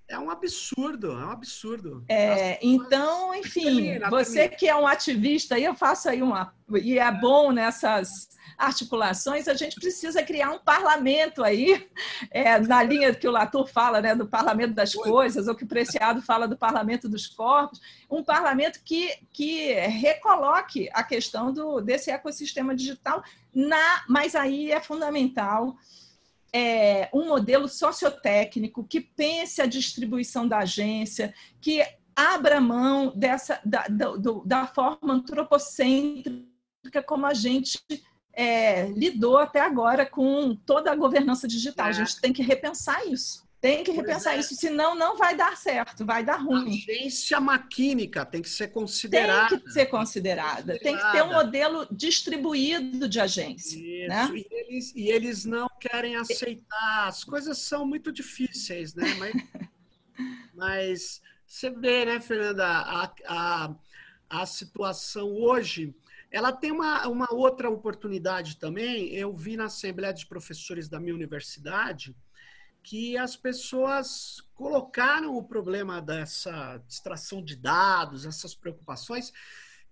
É um absurdo, é um absurdo. É, então, enfim, você que é um ativista, e eu faço aí uma. E é bom nessas articulações, a gente precisa criar um parlamento aí, é, na linha que o Latour fala, né, do parlamento das coisas, ou que o Preciado fala do parlamento dos corpos, um parlamento que, que recoloque a questão do, desse ecossistema digital, na, mas aí é fundamental é, um modelo sociotécnico que pense a distribuição da agência, que abra mão dessa da, da, da forma antropocêntrica como a gente é, lidou até agora com toda a governança digital. É. A gente tem que repensar isso. Tem que repensar é. isso, senão não vai dar certo, vai dar ruim. A agência maquínica tem que ser considerada. Tem que ser considerada. Tem que ter um modelo distribuído de agência. Isso. Né? E, eles, e eles não querem aceitar. As coisas são muito difíceis, né? Mas, mas você vê, né, Fernanda, a, a, a situação hoje ela tem uma, uma outra oportunidade também. Eu vi na Assembleia de Professores da minha universidade que as pessoas colocaram o problema dessa distração de dados, essas preocupações,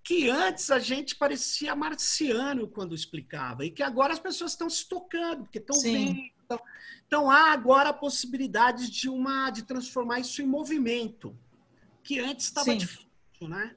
que antes a gente parecia marciano quando explicava, e que agora as pessoas estão se tocando, porque estão vendo. Então, então há agora a possibilidade de uma de transformar isso em movimento, que antes estava difícil, né?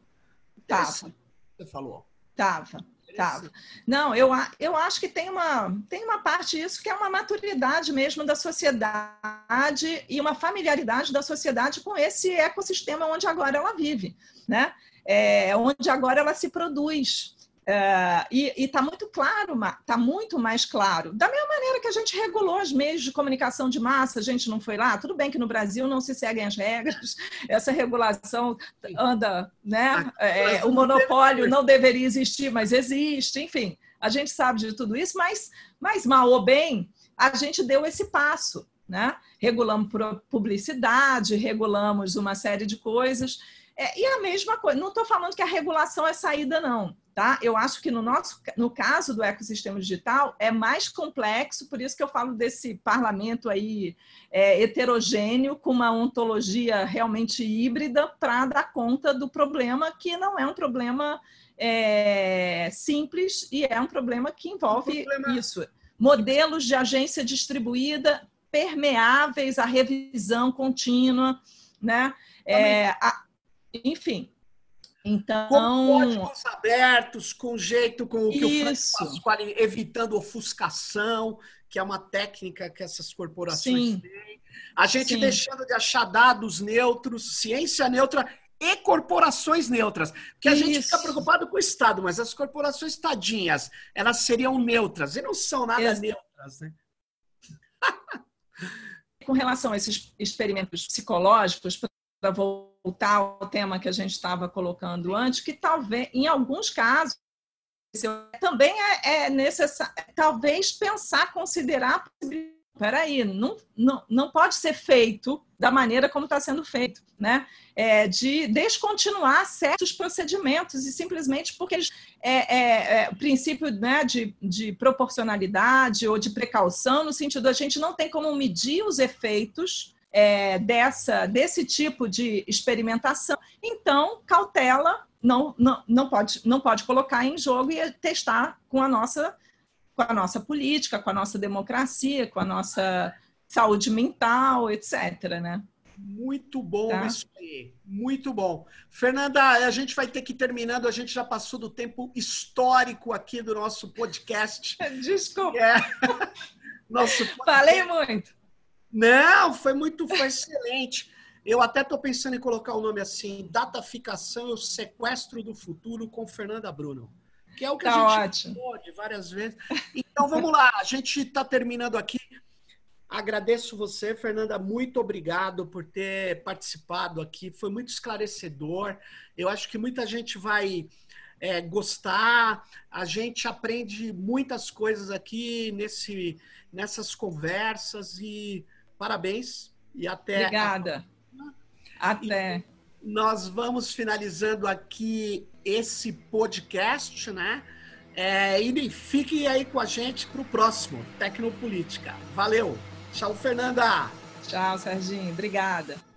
Tava. Você falou. Tava. Tava. Não, eu, eu acho que tem uma, tem uma parte disso que é uma maturidade mesmo da sociedade e uma familiaridade da sociedade com esse ecossistema onde agora ela vive, né? É, onde agora ela se produz. Uh, e está muito claro, está muito mais claro. Da mesma maneira que a gente regulou os meios de comunicação de massa, a gente não foi lá. Tudo bem que no Brasil não se seguem as regras, essa regulação anda, né? É, o monopólio não deveria existir, mas existe. Enfim, a gente sabe de tudo isso, mas, mas mal ou bem, a gente deu esse passo, né? Regulamos publicidade, regulamos uma série de coisas. É, e a mesma coisa, não estou falando que a regulação é saída, não. Tá? Eu acho que no nosso no caso do ecossistema digital é mais complexo, por isso que eu falo desse parlamento aí é, heterogêneo, com uma ontologia realmente híbrida, para dar conta do problema que não é um problema é, simples e é um problema que envolve um problema... isso. Modelos de agência distribuída permeáveis à revisão contínua, né? É, a, enfim. Então. Com códigos abertos, com jeito com o que Isso. o Pasquale, evitando ofuscação, que é uma técnica que essas corporações Sim. têm. A gente Sim. deixando de achar dados neutros, ciência neutra e corporações neutras. Porque a Isso. gente fica preocupado com o Estado, mas as corporações tadinhas, elas seriam neutras e não são nada Exato. neutras, né? com relação a esses experimentos psicológicos, para voltar ao tema que a gente estava colocando antes, que talvez, em alguns casos, também é, é necessário, talvez pensar, considerar peraí, não, não, não pode ser feito da maneira como está sendo feito, né? É, de descontinuar certos procedimentos e simplesmente porque eles, é, é, é, o princípio né, de, de proporcionalidade ou de precaução, no sentido a gente não tem como medir os efeitos é, dessa, desse tipo de experimentação, então cautela não, não, não, pode, não pode colocar em jogo e testar com a nossa com a nossa política, com a nossa democracia, com a nossa saúde mental, etc. Né? Muito bom tá? isso aí. Muito bom. Fernanda, a gente vai ter que ir terminando, a gente já passou do tempo histórico aqui do nosso podcast. Desculpa. É. Nosso podcast. Falei muito. Não, foi muito, foi excelente. Eu até estou pensando em colocar o nome assim: Dataficação e o Sequestro do Futuro com Fernanda Bruno que é o que tá a gente pode várias vezes. Então vamos lá, a gente está terminando aqui. Agradeço você, Fernanda, muito obrigado por ter participado aqui. Foi muito esclarecedor. Eu acho que muita gente vai é, gostar. A gente aprende muitas coisas aqui nesse, nessas conversas e parabéns e até. Obrigada. Até. E nós vamos finalizando aqui esse podcast, né? É, e fique aí com a gente para o próximo Tecnopolítica. Valeu! Tchau, Fernanda! Tchau, Serginho. Obrigada.